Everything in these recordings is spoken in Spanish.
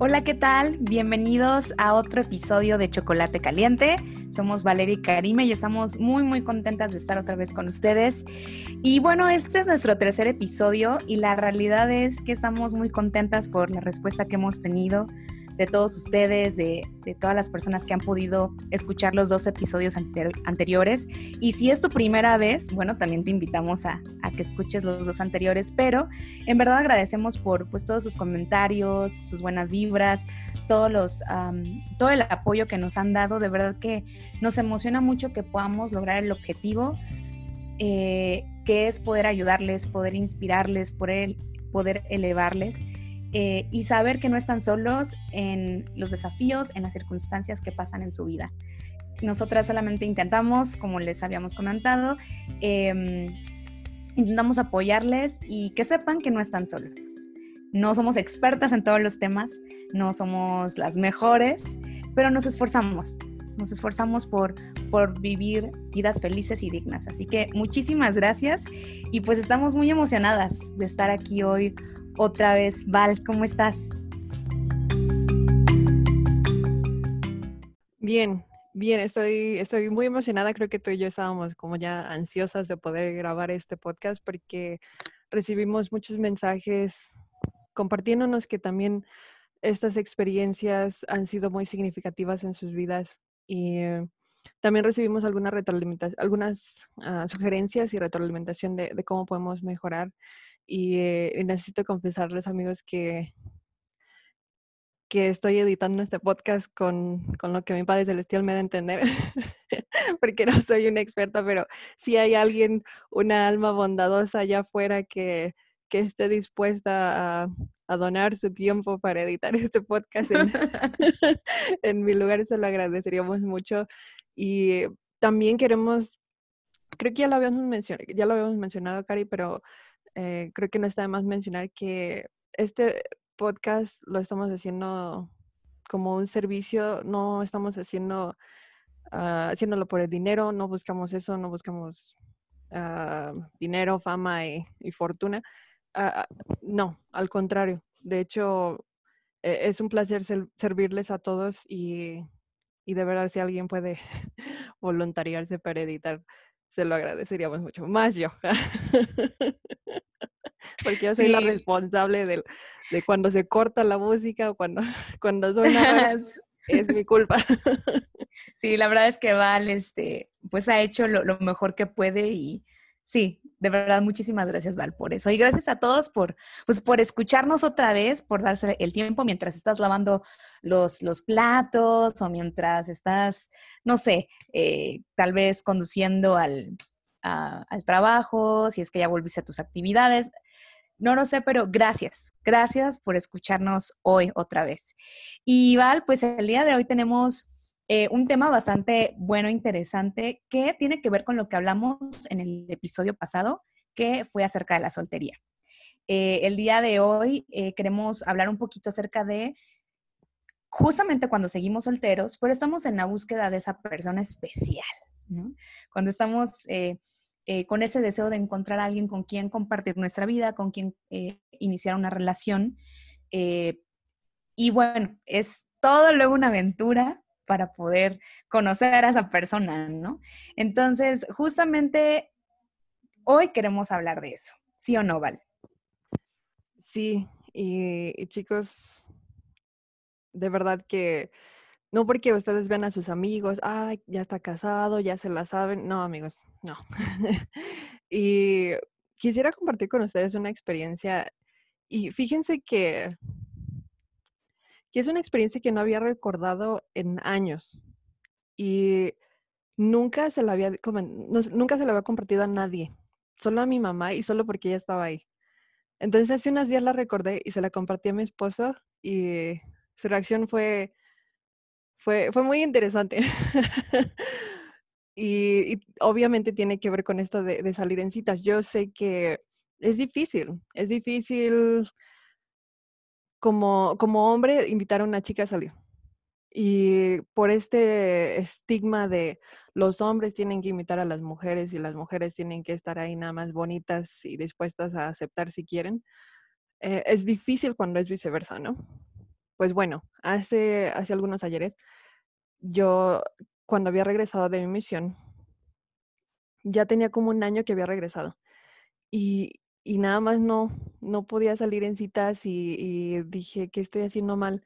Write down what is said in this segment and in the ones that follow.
Hola, ¿qué tal? Bienvenidos a otro episodio de Chocolate Caliente. Somos Valeria y Karime y estamos muy, muy contentas de estar otra vez con ustedes. Y bueno, este es nuestro tercer episodio y la realidad es que estamos muy contentas por la respuesta que hemos tenido de todos ustedes, de, todas las personas que han podido escuchar los dos episodios anteriores. Y si es tu primera vez, bueno, también te invitamos a, que escuches los dos anteriores, pero en verdad agradecemos por pues, todos sus comentarios, sus buenas vibras, todos los, todo el apoyo que nos han dado. De verdad que nos emociona mucho que podamos lograr el objetivo. Eh, que es poder ayudarles, poder inspirarles, poder, poder elevarles eh, y saber que no están solos en los desafíos, en las circunstancias que pasan en su vida. Nosotras solamente intentamos, como les habíamos comentado, em, intentamos apoyarles y que sepan que no están solos. No somos expertas en todos los temas, no somos las mejores, pero nos esforzamos, nos esforzamos por, por vivir vidas felices y dignas. Así que muchísimas gracias y pues estamos muy emocionadas de estar aquí hoy otra vez. Val, ¿cómo estás? Bien, bien, estoy, estoy muy emocionada. Creo que tú y yo estábamos como ya ansiosas de poder grabar este podcast porque recibimos muchos mensajes compartiéndonos que también estas experiencias han sido muy significativas en sus vidas y eh, también recibimos algunas algunas ah, sugerencias y retroalimentación de, cómo podemos mejorar eh, y, necesito confesarles, amigos, que, que estoy editando este podcast con, con, lo que mi Padre Celestial me da a entender, porque no soy una experta, pero si hay alguien, una alma bondadosa allá afuera que, que esté dispuesta a, a, donar su tiempo para editar este podcast en, mi lugar, se lo agradeceríamos mucho. Y también queremos, creo que ya lo habíamos mencionado, ya lo habíamos mencionado, Cari, pero eh, creo que no está de más mencionar que este podcast lo estamos haciendo como un servicio, no estamos haciendo, ah, haciéndolo por el dinero, no buscamos eso, no buscamos ah, dinero, fama y, fortuna. Ah, no, al contrario. De hecho, e, es un placer servirles a todos y, y de verdad si alguien puede voluntariarse para editar, se lo agradeceríamos mucho. Más yo. Porque yo soy la responsable de, de, cuando se corta la música o cuando, cuando suena. es mi culpa. Sí, la verdad es que Val, este, pues ha hecho lo, lo, mejor que puede y sí, de verdad, muchísimas gracias, Val, por eso. Y gracias a todos por, pues, por escucharnos otra vez, por darse el tiempo mientras estás lavando los, los platos o mientras estás, no sé, eh, tal vez conduciendo al, al trabajo, si es que ya volviste a tus actividades. No lo sé, pero gracias. Gracias por escucharnos hoy otra vez. Y Val, pues el día de hoy tenemos eh, un tema bastante bueno, interesante, que tiene que ver con lo que hablamos en el episodio pasado, que fue acerca de la soltería. Eh, el día de hoy eh, queremos hablar un poquito acerca de justamente cuando seguimos solteros, pero estamos en la búsqueda de esa persona especial. Cuando estamos con ese deseo de encontrar a alguien con quien compartir nuestra vida, con quien iniciar una relación. Y bueno, es todo luego una aventura para poder conocer a esa persona, ¿no? Entonces, justamente hoy queremos hablar de eso, ¿sí o no, Val? Sí, y chicos, de verdad que no porque ustedes vean a sus amigos, ay, ya está casado, ya se la saben. No, amigos, no. y quisiera compartir con ustedes una experiencia. Y fíjense que, que es una experiencia que no había recordado en años. Y nunca se la había, nunca se la había compartido a nadie. Solo a mi mamá y solo porque ella estaba ahí. Entonces hace unos días la recordé y se la compartí a mi esposo y su reacción fue, fue, fue muy interesante. y, obviamente tiene que ver con esto de, salir en citas. Yo sé que es difícil, es difícil como, como hombre invitar a una chica a salir. Y por este estigma de los hombres tienen que invitar a las mujeres y las mujeres tienen que estar ahí nada más bonitas y dispuestas a aceptar si quieren, eh, es difícil cuando es viceversa, ¿no? Pues bueno, hace, hace algunos ayeres, yo cuando había regresado de mi misión, ya tenía como un año que había regresado. Y, y nada más no, no podía salir en citas y, dije, ¿qué estoy haciendo mal?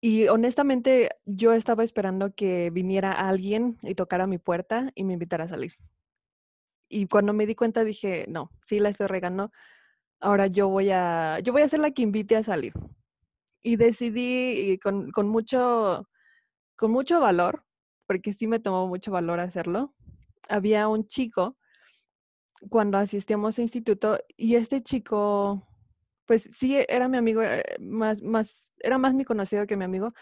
Y honestamente, yo estaba esperando que viniera alguien y tocara mi puerta y me invitara a salir. Y cuando me di cuenta dije, no, sí la estoy regando. Ahora yo voy a, yo voy a ser la que invite a salir. Y decidí con, con mucho, con mucho valor, porque sí me tomó mucho valor hacerlo. Había un chico cuando asistíamos a instituto y este chico, pues sí, era mi amigo, eh, más, más, era más mi conocido que mi amigo,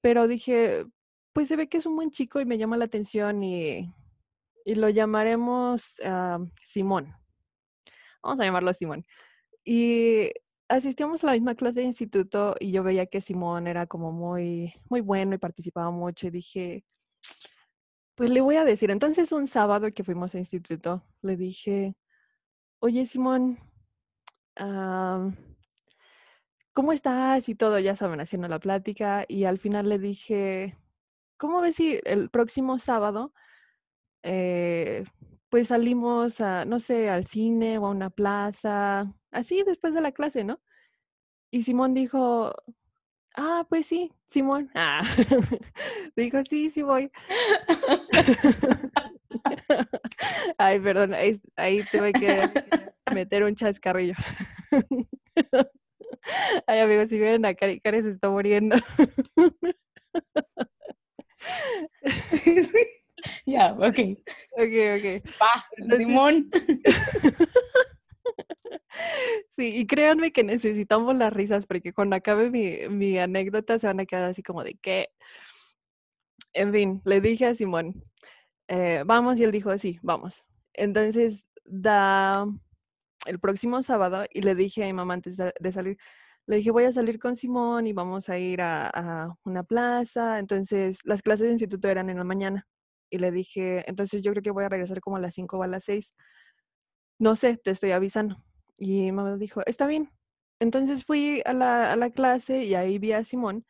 pero dije, pues se ve que es un buen chico y me llama la atención y, y lo llamaremos uh, Simón. Vamos a llamarlo Simón. Y asistíamos a la misma clase de instituto y yo veía que Simón era como muy, muy bueno y participaba mucho y dije, pues le voy a decir. Entonces un sábado que fuimos a instituto, le dije, oye Simón, ¿cómo estás? Y todo, ya saben, haciendo la plática. Y al final le dije, ¿cómo ves si el próximo sábado, eh, pues salimos a, no sé, al cine o a una plaza, así después de la clase, ¿no? Y Simón dijo, ah, pues sí, Simón. Ah. dijo, sí, sí voy. Ay, perdón, ahí, ahí tuve que meter un chascarrillo. Ay, amigos, si vienen a Cari, Cari se está muriendo. Ya, ok. Ok, ok. Pa, Simón. Sí, y créanme que necesitamos las risas porque cuando acabe mi, mi anécdota se van a quedar así como de qué. En fin, le dije a Simón, eh, vamos, y él dijo, sí, vamos. Entonces, da el próximo sábado y le dije a mi mamá antes de salir, le dije, voy a salir con Simón y vamos a ir a, a, una plaza. Entonces, las clases de instituto eran en la mañana. Y le dije, entonces yo creo que voy a regresar como a las 5 o a las 6. No sé, te estoy avisando. Y mamá dijo, está bien. Entonces fui a la, a la clase y ahí vi a Simón,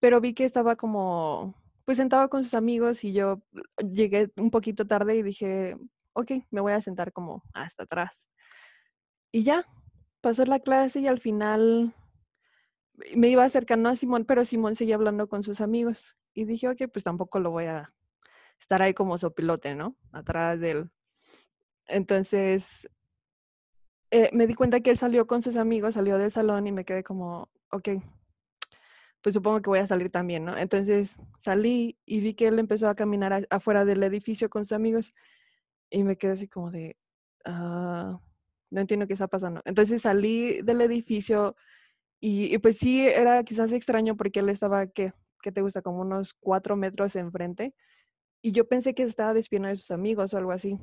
pero vi que estaba como, pues sentado con sus amigos y yo llegué un poquito tarde y dije, ok, me voy a sentar como hasta atrás. Y ya, pasó la clase y al final me iba acercando a Simón, pero Simón seguía hablando con sus amigos. Y dije, ok, pues tampoco lo voy a estar ahí como sopilote, ¿no? Atrás de él. Entonces, eh, me di cuenta que él salió con sus amigos, salió del salón y me quedé como, ok, pues supongo que voy a salir también, ¿no? Entonces salí y vi que él empezó a caminar afuera del edificio con sus amigos y me quedé así como de, ah, no entiendo qué está pasando. Entonces salí del edificio y, y, pues sí, era quizás extraño porque él estaba, ¿qué, qué te gusta? Como unos cuatro metros enfrente. Y yo pensé que estaba despidiendo de sus amigos o algo así.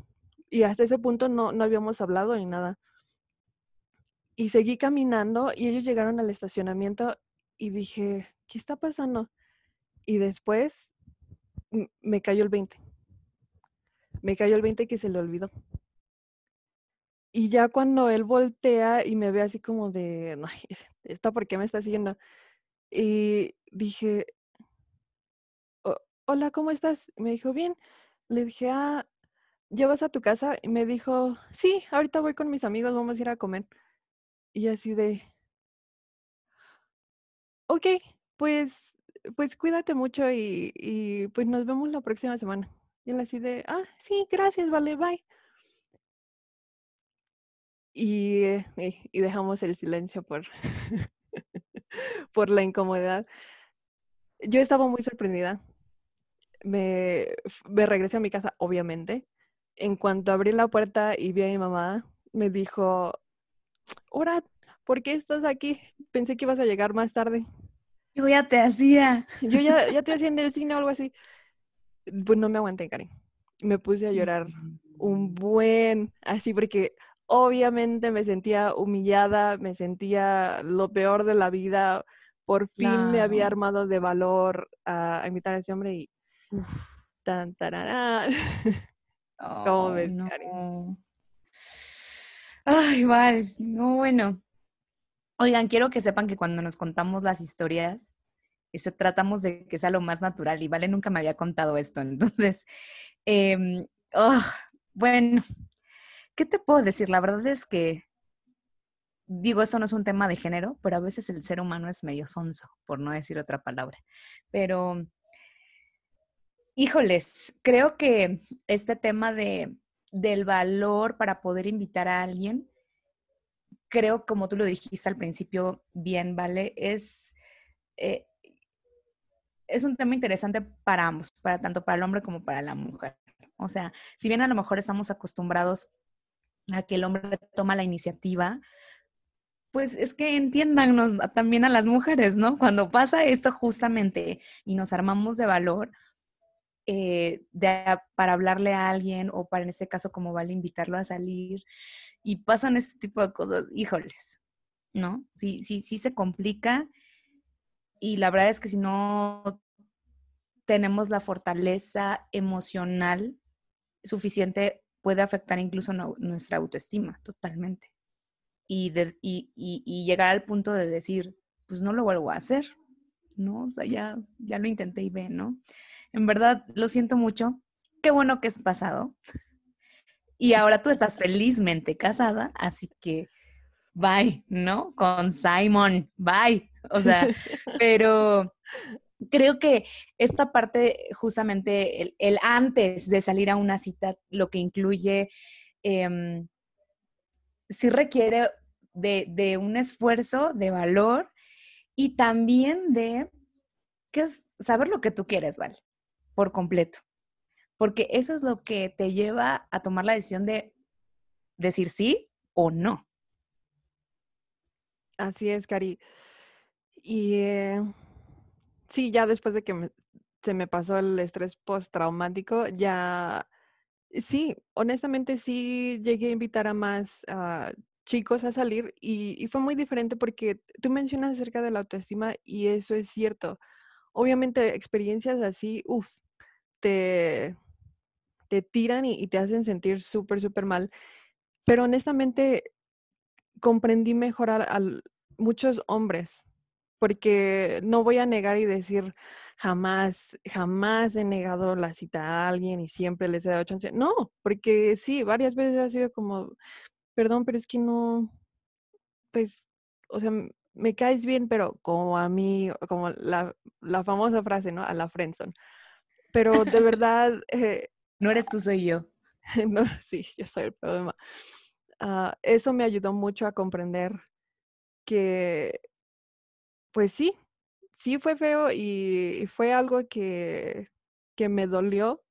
Y hasta ese punto no, no habíamos hablado ni nada. Y seguí caminando y ellos llegaron al estacionamiento y dije, ¿qué está pasando? Y después me cayó el 20. Me cayó el 20 que se le olvidó. Y ya cuando él voltea y me ve así como de, no, ¿esta por qué me está siguiendo? Y dije, hola, ¿cómo estás? Me dijo, bien. Le dije, ah, ¿llevas a tu casa? Y me dijo, sí, ahorita voy con mis amigos, vamos a ir a comer. Y así de, ok, pues, pues cuídate mucho y, y pues nos vemos la próxima semana. Y él así de, ah, sí, gracias, vale, bye. Y, eh, y dejamos el silencio por, por la incomodidad. Yo estaba muy sorprendida. Me, me regresé a mi casa, obviamente. En cuanto abrí la puerta y vi a mi mamá, me dijo, Hola, ¿por qué estás aquí? Pensé que ibas a llegar más tarde. Yo ya te hacía. Yo ya, ya te hacía en el cine o algo así. Pues no me aguanté, Karen. Me puse a llorar un buen, así porque obviamente me sentía humillada, me sentía lo peor de la vida. Por fin claro. me había armado de valor a, a invitar a ese hombre y Uf. tan tararán. Oh, ¿Cómo ves, no. Karen? Ay, Val, no, bueno. Oigan, quiero que sepan que cuando nos contamos las historias, este, tratamos de que sea lo más natural y Vale nunca me había contado esto. Entonces, em, oh, bueno, ¿qué te puedo decir? La verdad es que, digo, esto no es un tema de género, pero a veces el ser humano es medio sonso, por no decir otra palabra. Pero, híjoles, creo que este tema de, del valor para poder invitar a alguien, creo, como tú lo dijiste al principio, bien, ¿vale? Es, eh, es un tema interesante para ambos, para tanto para el hombre como para la mujer. O sea, si bien a lo mejor estamos acostumbrados a que el hombre toma la iniciativa, pues es que entiéndanos también a las mujeres, ¿no? Cuando pasa esto justamente y nos armamos de valor eh, para hablarle a alguien o para en este caso como vale invitarlo a salir y pasan este tipo de cosas, híjoles, ¿no? Sí, sí, sí se complica y la verdad es que si no tenemos la fortaleza emocional suficiente, puede afectar incluso nuestra autoestima totalmente. Y, y, llegar al punto de decir, pues no lo vuelvo a hacer, ¿no? O sea, ya, ya lo intenté y ve, ¿no? En verdad, lo siento mucho. Qué bueno que es pasado. Y ahora tú estás felizmente casada, así que bye, ¿no? Con Simon, bye. O sea, pero creo que esta parte, justamente el, antes de salir a una cita, lo que incluye, eh, sí requiere de, un esfuerzo, de valor y también de saber lo que tú quieres, ¿vale? Por completo. Porque eso es lo que te lleva a tomar la decisión de decir sí o no. Así es, Cari. Y eh, sí, ya después de que se me pasó el estrés postraumático, ya, sí, honestamente sí llegué a invitar a más chicos a salir y, fue muy diferente porque tú mencionas acerca de la autoestima y eso es cierto. Obviamente experiencias así, uff, te, te tiran y, te hacen sentir súper, súper mal. Pero honestamente comprendí mejor a muchos hombres porque no voy a negar y decir jamás, jamás he negado la cita a alguien y siempre les he dado chance. No, porque sí, varias veces ha sido como, perdón, pero es que no, pues, o sea, me caes bien, pero como a mí, como la, la famosa frase, ¿no? A la friendzone. Pero de verdad... Eh, no eres tú, soy yo. no, sí, yo soy el problema. Ah, eso me ayudó mucho a comprender que pues sí, sí fue feo y fue algo que, que me dolió,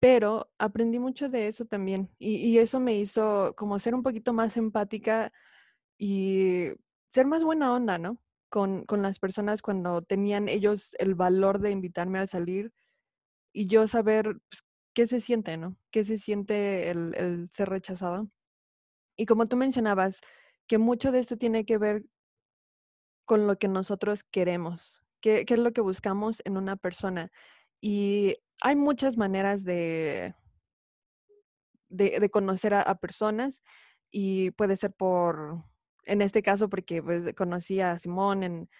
pero aprendí mucho de eso también. Y, eso me hizo como ser un poquito más empática y ser más buena onda, ¿no? Con, con las personas cuando tenían ellos el valor de invitarme a salir y yo saber pues, qué se siente, ¿no? ¿Qué se siente el, el ser rechazado? Y como tú mencionabas, que mucho de esto tiene que ver con lo que nosotros queremos, qué, es lo que buscamos en una persona. Y hay muchas maneras de, de, conocer a, personas y puede ser por, en este caso, porque pues, conocí a Simón, en,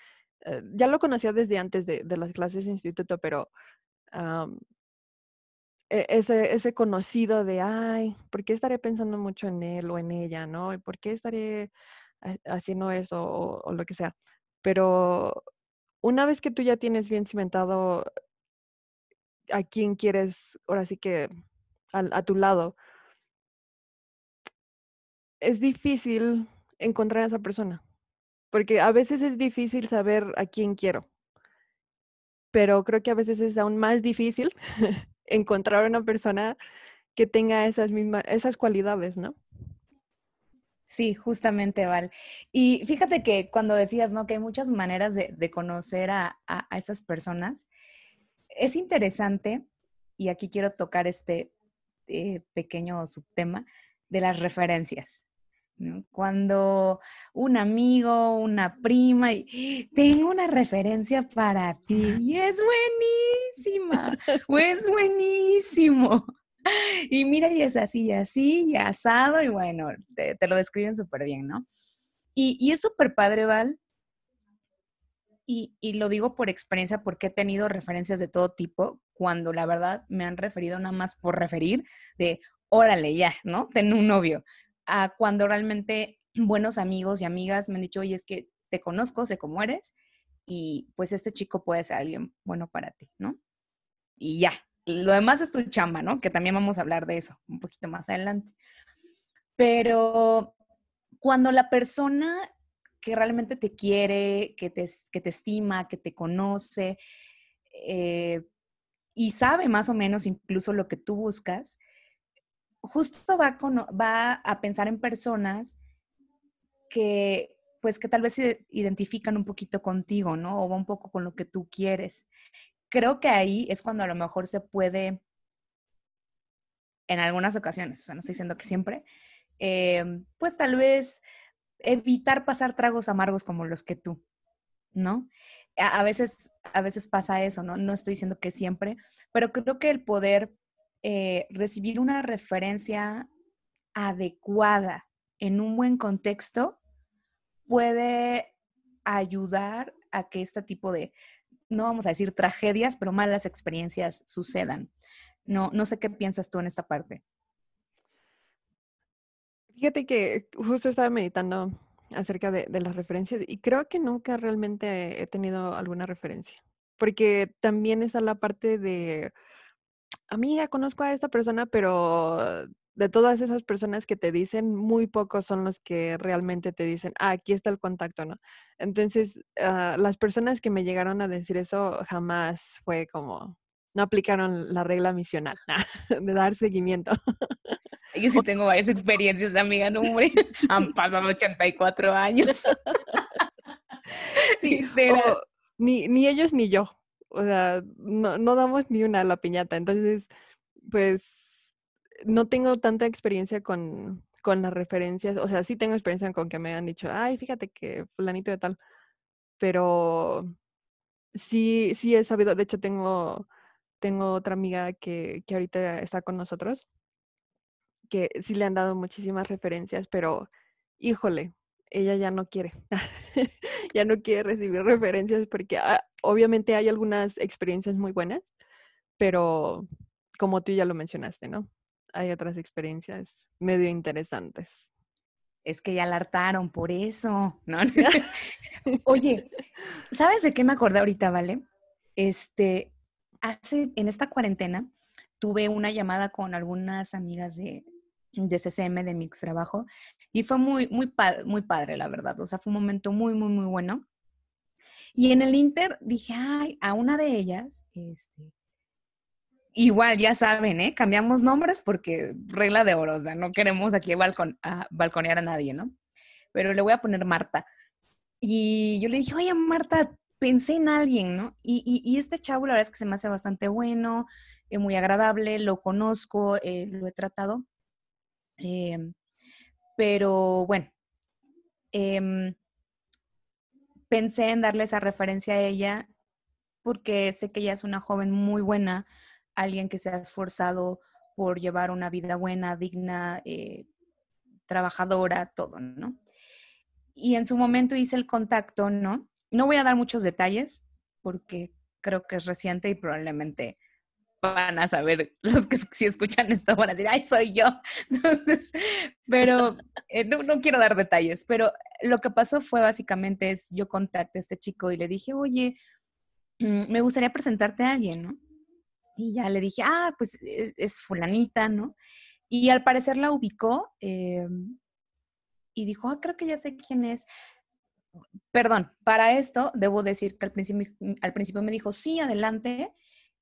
eh, ya lo conocía desde antes de, las clases de instituto, pero e, ese, ese conocido de, ay, ¿por qué estaré pensando mucho en él o en ella, no? ¿Y por qué estaré haciendo eso o lo que sea? Pero una vez que tú ya tienes bien cimentado a quién quieres, ahora sí que a, tu lado, es difícil encontrar a esa persona. Porque a veces es difícil saber a quién quiero. Pero creo que a veces es aún más difícil encontrar una persona que tenga esas mismas, esas cualidades, ¿no? Sí, justamente, Val. Y fíjate que cuando decías, ¿no? Que hay muchas maneras de, conocer a, a, estas personas, es interesante, y aquí quiero tocar este eh, pequeño subtema de las referencias. Cuando un amigo, una prima, y, tengo una referencia para ti y es buenísima, o es buenísimo. y mira, y es así, y así, y asado, y bueno, te, lo describen súper bien, ¿no? Y, es súper padre, Val. Y, y, lo digo por experiencia porque he tenido referencias de todo tipo, cuando la verdad me han referido nada más por referir, de órale, ya, ¿no? Ten un novio. A cuando realmente buenos amigos y amigas me han dicho, oye, es que te conozco, sé cómo eres, y pues este chico puede ser alguien bueno para ti, ¿no? Y ya, lo demás es tu chamba, ¿no? Que también vamos a hablar de eso un poquito más adelante. Pero cuando la persona que realmente te quiere, que te, que te estima, que te conoce eh, y sabe más o menos incluso lo que tú buscas, justo va, va a pensar en personas que pues que tal vez se identifican un poquito contigo, ¿no? O va un poco con lo que tú quieres. Creo que ahí es cuando a lo mejor se puede, en algunas ocasiones, no estoy diciendo que siempre, em, pues tal vez evitar pasar tragos amargos como los que tú, ¿no? A, veces, a veces pasa eso, ¿no? No estoy diciendo que siempre, pero creo que el poder eh, recibir una referencia adecuada en un buen contexto puede ayudar a que este tipo de, no vamos a decir tragedias, pero malas experiencias sucedan. No, no sé qué piensas tú en esta parte. Fíjate que justo estaba meditando acerca de, de, las referencias y creo que nunca realmente he tenido alguna referencia, porque también está la parte de, amiga, conozco a esta persona, pero de todas esas personas que te dicen, muy pocos son los que realmente te dicen, ah, aquí está el contacto, ¿no? Entonces, ah, las personas que me llegaron a decir eso jamás fue como, no aplicaron la regla misional de dar seguimiento. Yo sí tengo varias experiencias, amiga, no, hombre. Han pasado 84 años. Sí, pero ni, ni ellos ni yo. O sea, no, no damos ni una a la piñata. Entonces, pues no tengo tanta experiencia con, las referencias, o sea, sí tengo experiencia con que me han dicho, ay, fíjate que fulanito de tal, pero sí, sí he sabido, de hecho tengo, tengo otra amiga que, que ahorita está con nosotros, que sí le han dado muchísimas referencias, pero híjole, ella ya no quiere, ya no quiere recibir referencias porque ah, obviamente hay algunas experiencias muy buenas, pero como tú ya lo mencionaste, ¿no? hay otras experiencias medio interesantes. Es que ya la hartaron por eso, ¿no? Oye, ¿sabes de qué me acordé ahorita, vale? Este, hace, en esta cuarentena, tuve una llamada con algunas amigas de, de CCM, de mi trabajo, y fue muy, muy, muy padre, la verdad. O sea, fue un momento muy, muy, muy bueno. Y en el Inter dije, ay, a una de ellas, este, igual, ya saben, ¿eh? Cambiamos nombres porque regla de oro, o sea, no queremos aquí balcon, a balconear a nadie, ¿no? Pero le voy a poner Marta. Y yo le dije, oye, Marta, pensé en alguien, ¿no? Y, este chavo, la verdad es que se me hace bastante bueno, es muy agradable, lo conozco, eh, lo he tratado. Em, pero bueno, em, pensé en darle esa referencia a ella porque sé que ella es una joven muy buena, alguien que se ha esforzado por llevar una vida buena, digna, eh, trabajadora, todo, ¿no? Y en su momento hice el contacto, ¿no? No voy a dar muchos detalles porque creo que es reciente y probablemente van a saber los que si escuchan esto van a decir, ay, soy yo. Entonces, pero eh, no, no, quiero dar detalles, pero lo que pasó fue básicamente es, yo contacté a este chico y le dije, oye, mm, me gustaría presentarte a alguien, ¿no? Y ya le dije, ah, pues es, fulanita, ¿no? Y al parecer la ubicó em, y dijo, ah, creo que ya sé quién es. Perdón, para esto debo decir que al principio, al principio me dijo, sí, adelante,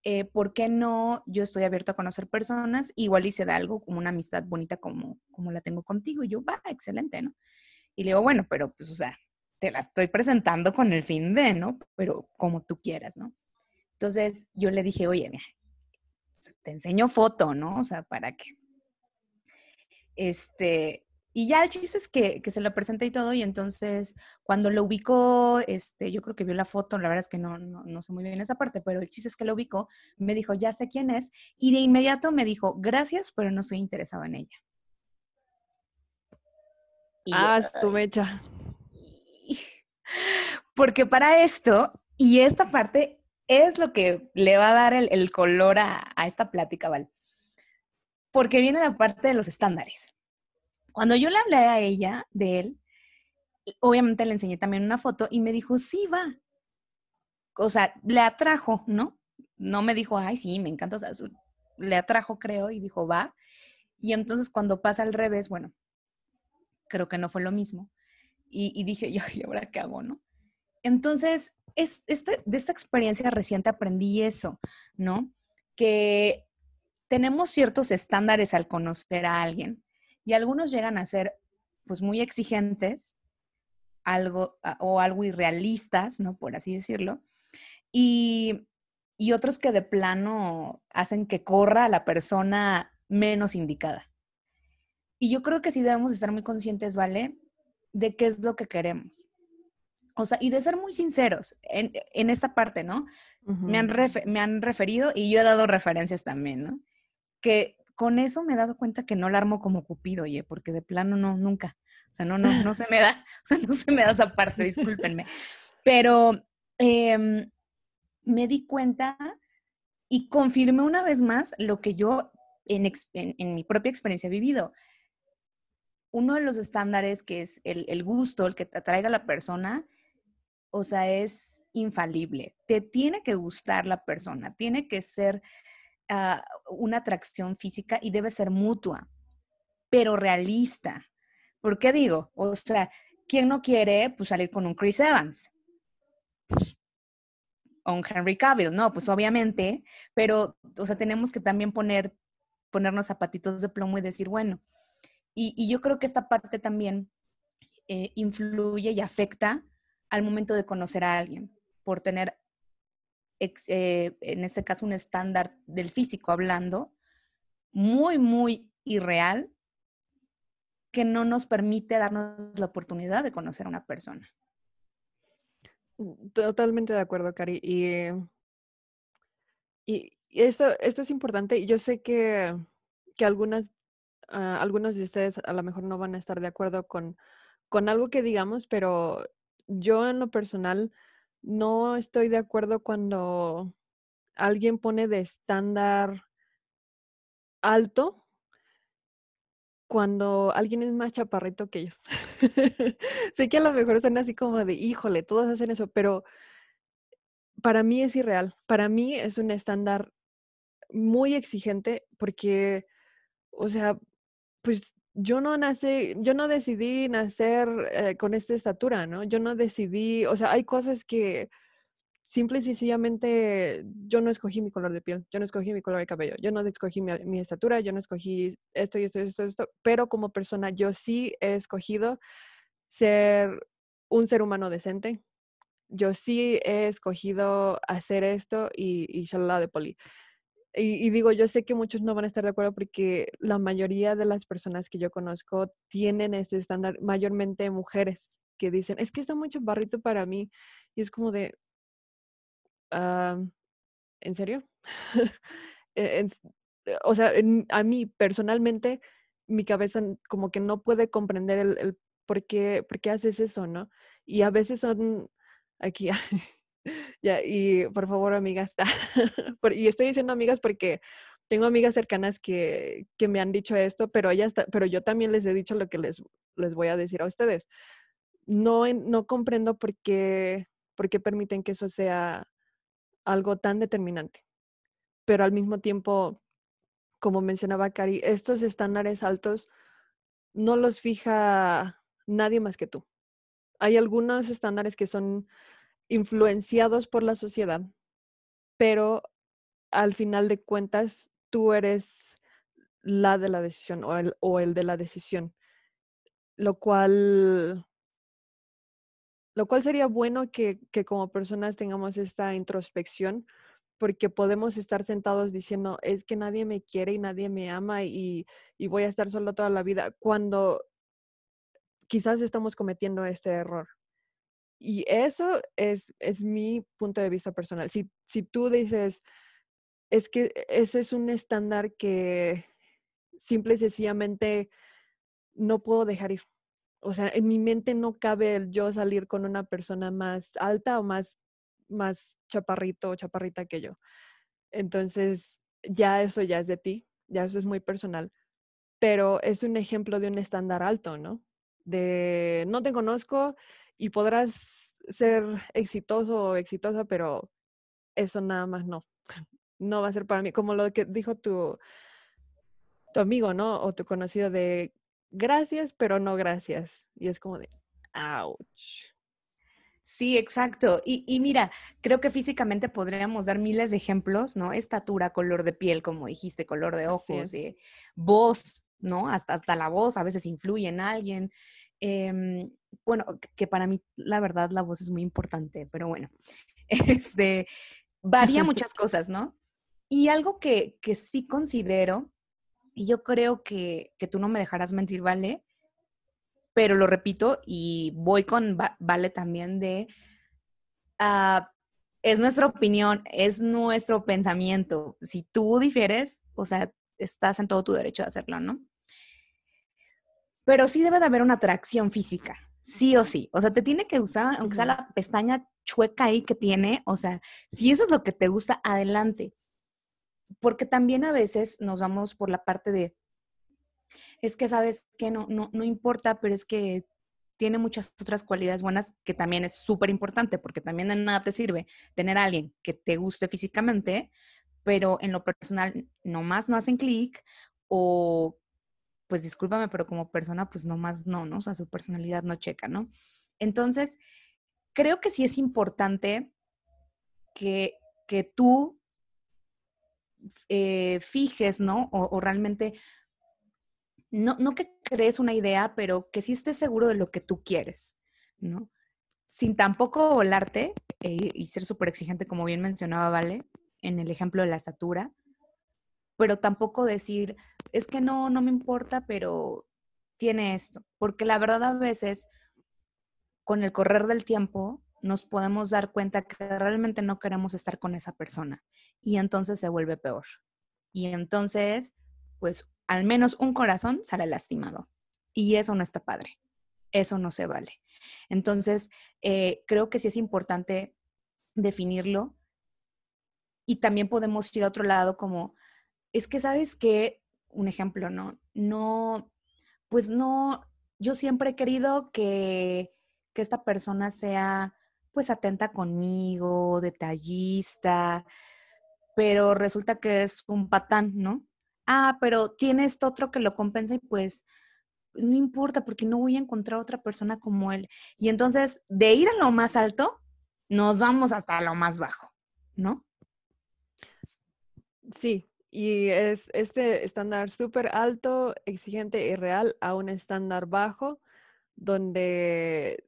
eh, ¿por qué no? Yo estoy abierto a conocer personas, igual hice de algo como una amistad bonita como, como la tengo contigo. Y yo, va, excelente, ¿no? Y le digo, bueno, pero pues, o sea, te la estoy presentando con el fin de, ¿no? Pero como tú quieras, ¿no? Entonces yo le dije, oye, te enseño foto, ¿no? O sea, para que. Este, y ya el chiste es que, se lo presenté y todo, y entonces cuando lo ubicó, este, yo creo que vio la foto, la verdad es que no, no, sé muy bien esa parte, pero el chiste es que lo ubicó, me dijo, ya sé quién es, y de inmediato me dijo, gracias, pero no soy interesado en ella. ah, tu mecha. Porque para esto, y esta parte es lo que le va a dar el, color a, a, esta plática, ¿vale? Porque viene la parte de los estándares. Cuando yo le hablé a ella de él, obviamente le enseñé también una foto y me dijo, sí, va. O sea, le atrajo, ¿no? No me dijo, ay, sí, me encanta. O sea, le atrajo, creo, y dijo, va. Y entonces cuando pasa al revés, bueno, creo que no fue lo mismo. Y, dije, yo, ¿y ahora qué hago, no? Entonces, es, este, de esta experiencia reciente aprendí eso, ¿no? Que tenemos ciertos estándares al conocer a alguien y algunos llegan a ser pues muy exigentes algo o algo irrealistas, ¿no? Por así decirlo. Y, y otros que de plano hacen que corra a la persona menos indicada. Y yo creo que sí debemos estar muy conscientes, ¿vale? De qué es lo que queremos. O sea, y de ser muy sinceros en, en esta parte, ¿no? me, han me han referido y yo he dado referencias también, ¿no? Que con eso me he dado cuenta que no la armo como Cupido, oye, porque de plano no, nunca. O sea, no, no, no se me da, o sea, no se me da esa parte, discúlpenme. Pero em, me di cuenta y confirmé una vez más lo que yo en, mi propia experiencia he vivido. Uno de los estándares que es el, el gusto, el que te atraiga a la persona, o sea, es infalible. Te tiene que gustar la persona, tiene que ser Ah, una atracción física y debe ser mutua, pero realista. ¿Por qué digo? O sea, ¿quién no quiere pues, salir con un Chris Evans? O un Henry Cavill, no, pues obviamente, pero, o sea, tenemos que también poner, ponernos zapatitos de plomo y decir, bueno, y, yo creo que esta parte también eh, influye y afecta al momento de conocer a alguien, por tener eh, en este caso un estándar del físico hablando, muy, muy irreal, que no nos permite darnos la oportunidad de conocer a una persona. Mm, totalmente de acuerdo, Cari. Y, y esto, esto es importante. Yo sé que, que algunas, ah, algunos de ustedes a lo mejor no van a estar de acuerdo con, con algo que digamos, pero yo en lo personal no estoy de acuerdo cuando alguien pone de estándar alto cuando alguien es más chaparrito que ellos. sé que a lo mejor suena así como de, híjole, todos hacen eso, pero para mí es irreal. Para mí es un estándar muy exigente porque, o sea, pues yo no nací, yo no decidí nacer eh, con esta estatura, ¿no? Yo no decidí, o sea, hay cosas que simple y sencillamente yo no escogí mi color de piel, yo no escogí mi color de cabello, yo no escogí mi, estatura, yo no escogí esto y esto y esto, esto, pero como persona yo sí he escogido ser un ser humano decente. Yo sí he escogido hacer esto y, y shalala de poli. Y, digo, yo sé que muchos no van a estar de acuerdo porque la mayoría de las personas que yo conozco tienen ese estándar, mayormente mujeres, que dicen, es que está mucho barrito para mí. Y es como de, ah, ¿en serio? E, eh, o sea, a mí personalmente, mi cabeza como que no puede comprender el, el por, qué, por qué haces eso, ¿no? Y a veces son, aquí, Ya, y por favor, amigas, y estoy diciendo amigas porque tengo amigas cercanas que, que me han dicho esto, pero, ellas, pero yo también les he dicho lo que les, les voy a decir a ustedes. No, no comprendo por qué, por qué permiten que eso sea algo tan determinante. Pero al mismo tiempo, como mencionaba Cari, estos estándares altos no los fija nadie más que tú. Hay algunos estándares que son influenciados por la sociedad, pero al final de cuentas tú eres la de la decisión o el, o el de la decisión, lo cual, lo cual sería bueno que, que como personas tengamos esta introspección porque podemos estar sentados diciendo, es que nadie me quiere y nadie me ama y, y voy a estar solo toda la vida, cuando quizás estamos cometiendo este error. Y eso es, es mi punto de vista personal. Si, si tú dices, es que ese es un estándar que simple y sencillamente no puedo dejar ir. o sea, en mi mente no cabe el yo salir con una persona más alta o más, más chaparrito o chaparrita que yo. Entonces, ya eso ya es de ti, ya eso es muy personal, pero es un ejemplo de un estándar alto, ¿no? De no te conozco y podrás ser exitoso o exitosa, pero eso nada más no. No va a ser para mí, como lo que dijo tu, tu amigo, ¿no? O tu conocido de gracias, pero no gracias. Y es como de, ouch. Sí, exacto. Y, mira, creo que físicamente podríamos dar miles de ejemplos, ¿no? Estatura, color de piel, como dijiste, color de ojos, eh, voz, ¿no? Hasta, hasta la voz a veces influye en alguien. Em, bueno, que para mí, la verdad, la voz es muy importante, pero bueno, este, varía muchas cosas, ¿no? Y algo que, que sí considero, y yo creo que, que tú no me dejarás mentir, ¿vale? pero lo repito y voy con Vale también de, ah, es nuestra opinión, es nuestro pensamiento. Si tú difieres, o sea, estás en todo tu derecho de hacerlo, ¿no? Pero sí debe de haber una atracción física, sí o sí. O sea, te tiene que gustar, aunque sea la pestaña chueca ahí que tiene, o sea, si eso es lo que te gusta, adelante. Porque también a veces nos vamos por la parte de, es que sabes que no, no, no importa, pero es que tiene muchas otras cualidades buenas que también es súper importante, porque también de nada te sirve tener a alguien que te guste físicamente, pero en lo personal nomás no hacen clic o pues discúlpame, pero como persona pues nomás no, ¿no? O sea, su personalidad no checa, ¿no? Entonces, creo que sí es importante que, que tú eh, fijes, ¿no? o, realmente no, no que crees una idea, pero que sí estés seguro de lo que tú quieres, ¿no? Sin tampoco volarte eh, y ser súper exigente, como bien mencionaba Vale, en el ejemplo de la estatura, pero tampoco decir, es que no, no me importa, pero tiene esto. Porque la verdad a veces, con el correr del tiempo, nos podemos dar cuenta que realmente no queremos estar con esa persona y entonces se vuelve peor. Y entonces, pues al menos un corazón sale lastimado. Y eso no está padre. Eso no se vale. Entonces, eh, creo que sí es importante definirlo. Y también podemos ir a otro lado como, es que sabes que, un ejemplo, ¿no? No, pues no, yo siempre he querido que, que esta persona sea pues atenta conmigo, detallista, pero resulta que es un patán, ¿no? ah, pero tiene esto otro que lo compensa y pues no importa porque no voy a encontrar otra persona como él. Y entonces, de ir a lo más alto, nos vamos hasta lo más bajo, ¿no? Sí, y es este estándar súper alto, exigente y real a un estándar bajo, donde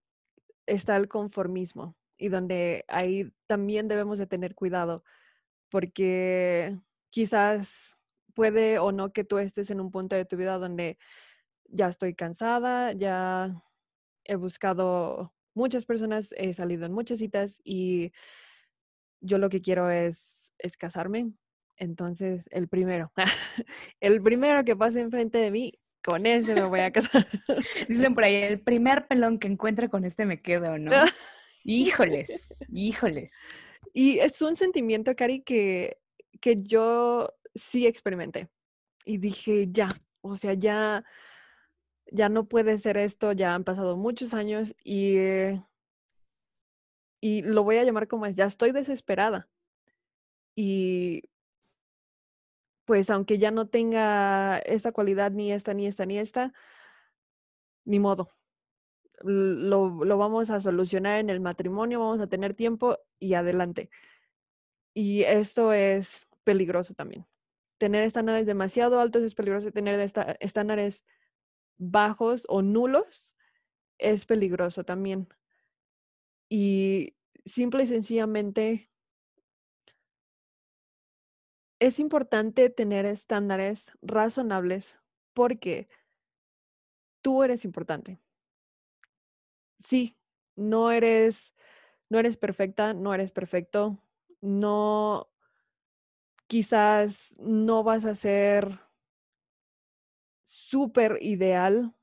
está el conformismo y donde ahí también debemos de tener cuidado, porque quizás puede o no que tú estés en un punto de tu vida donde ya estoy cansada, ya he buscado muchas personas, he salido en muchas citas y yo lo que quiero es, es casarme. Entonces, el primero, el primero que pase enfrente de mí, con ese me voy a casar. Dicen por ahí, el primer pelón que encuentre con este me quedo, ¿no? híjoles, híjoles. Y es un sentimiento, Cari, que, que yo sí experimenté. Y dije, ya, o sea, ya, ya no puede ser esto, ya han pasado muchos años y, y lo voy a llamar como es, ya estoy desesperada. Y pues aunque ya no tenga esta cualidad, ni esta, ni esta, ni esta, ni modo. Lo, vamos a solucionar en el matrimonio, vamos a tener tiempo y adelante. Y esto es peligroso también tener estándares demasiado altos es peligroso, tener estándares bajos o nulos es peligroso también. Y simple y sencillamente es importante tener estándares razonables porque tú eres importante. Sí, no eres no eres perfecta, no eres perfecto, no quizás no vas a ser súper ideal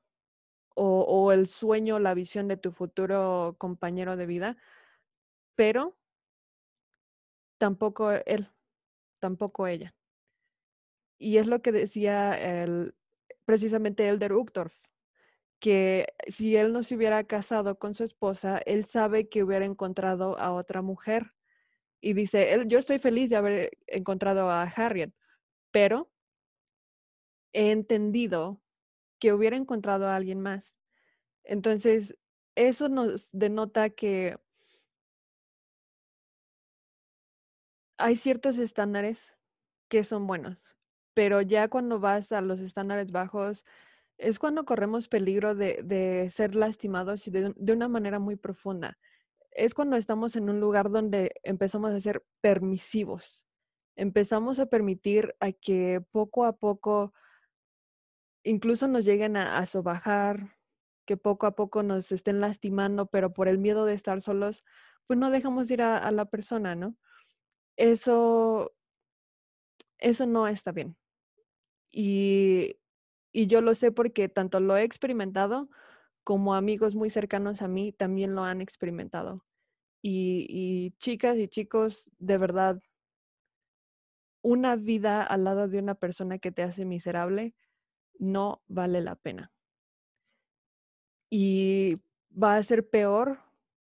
o, el sueño, la visión de tu futuro compañero de vida, pero tampoco él, tampoco ella. Y es lo que decía el, precisamente Elder Uchtdorf, que si él no se hubiera casado con su esposa, él sabe que hubiera encontrado a otra mujer. Y dice, él, yo estoy feliz de haber encontrado a Harriet, pero he entendido que hubiera encontrado a alguien más. Entonces, eso nos denota que hay ciertos estándares que son buenos, pero ya cuando vas a los estándares bajos, es cuando corremos peligro de, ser lastimados de, una manera muy profunda. Es cuando estamos en un lugar donde empezamos a ser permisivos. Empezamos a permitir a que poco a poco incluso nos lleguen a, sobajar, que poco a poco nos estén lastimando, pero por el miedo de estar solos, pues no dejamos ir a la persona, ¿no? Eso, eso no está bien. Y y yo lo sé porque tanto lo he experimentado como amigos muy cercanos a mí también lo han experimentado. Y, chicas y chicos, de verdad, una vida al lado de una persona que te hace miserable no vale la pena. Y va a ser peor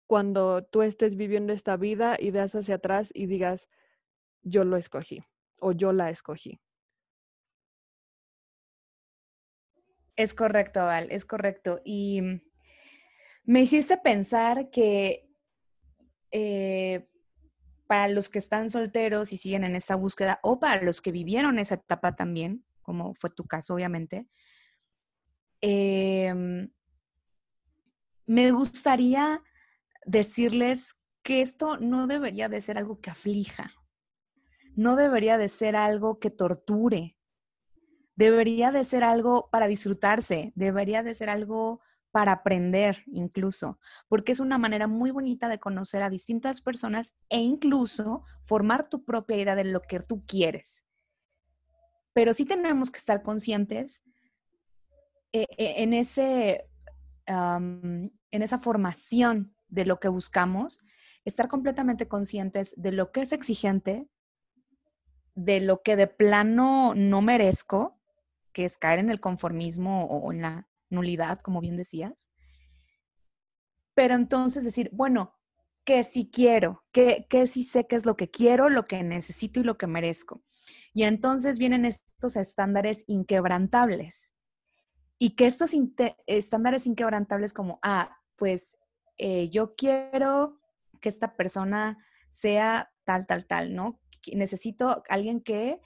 cuando tú estés viviendo esta vida y veas hacia atrás y digas, yo lo escogí o yo la escogí. Es correcto, Val, es correcto. Y mm, me hiciste pensar que eh, para los que están solteros y siguen en esta búsqueda, o para los que vivieron esa etapa también, como fue tu caso, obviamente, em, me gustaría decirles que esto no debería de ser algo que aflija, no debería de ser algo que torture, debería de ser algo para disfrutarse, debería de ser algo para aprender incluso, porque es una manera muy bonita de conocer a distintas personas e incluso formar tu propia idea de lo que tú quieres. Pero sí tenemos que estar conscientes eh, eh, en, ese, en esa formación de lo que buscamos, estar completamente conscientes de lo que es exigente, de lo que de plano no merezco que es caer en el conformismo o en la nulidad, como bien decías. Pero entonces decir, bueno, ¿qué sí quiero? ¿Qué, qué sí sé qué es lo que quiero, lo que necesito y lo que merezco? Y entonces vienen estos estándares inquebrantables. Y que estos estándares inquebrantables como, ah, pues eh, yo quiero que esta persona sea tal, tal, tal, ¿no? Necesito alguien que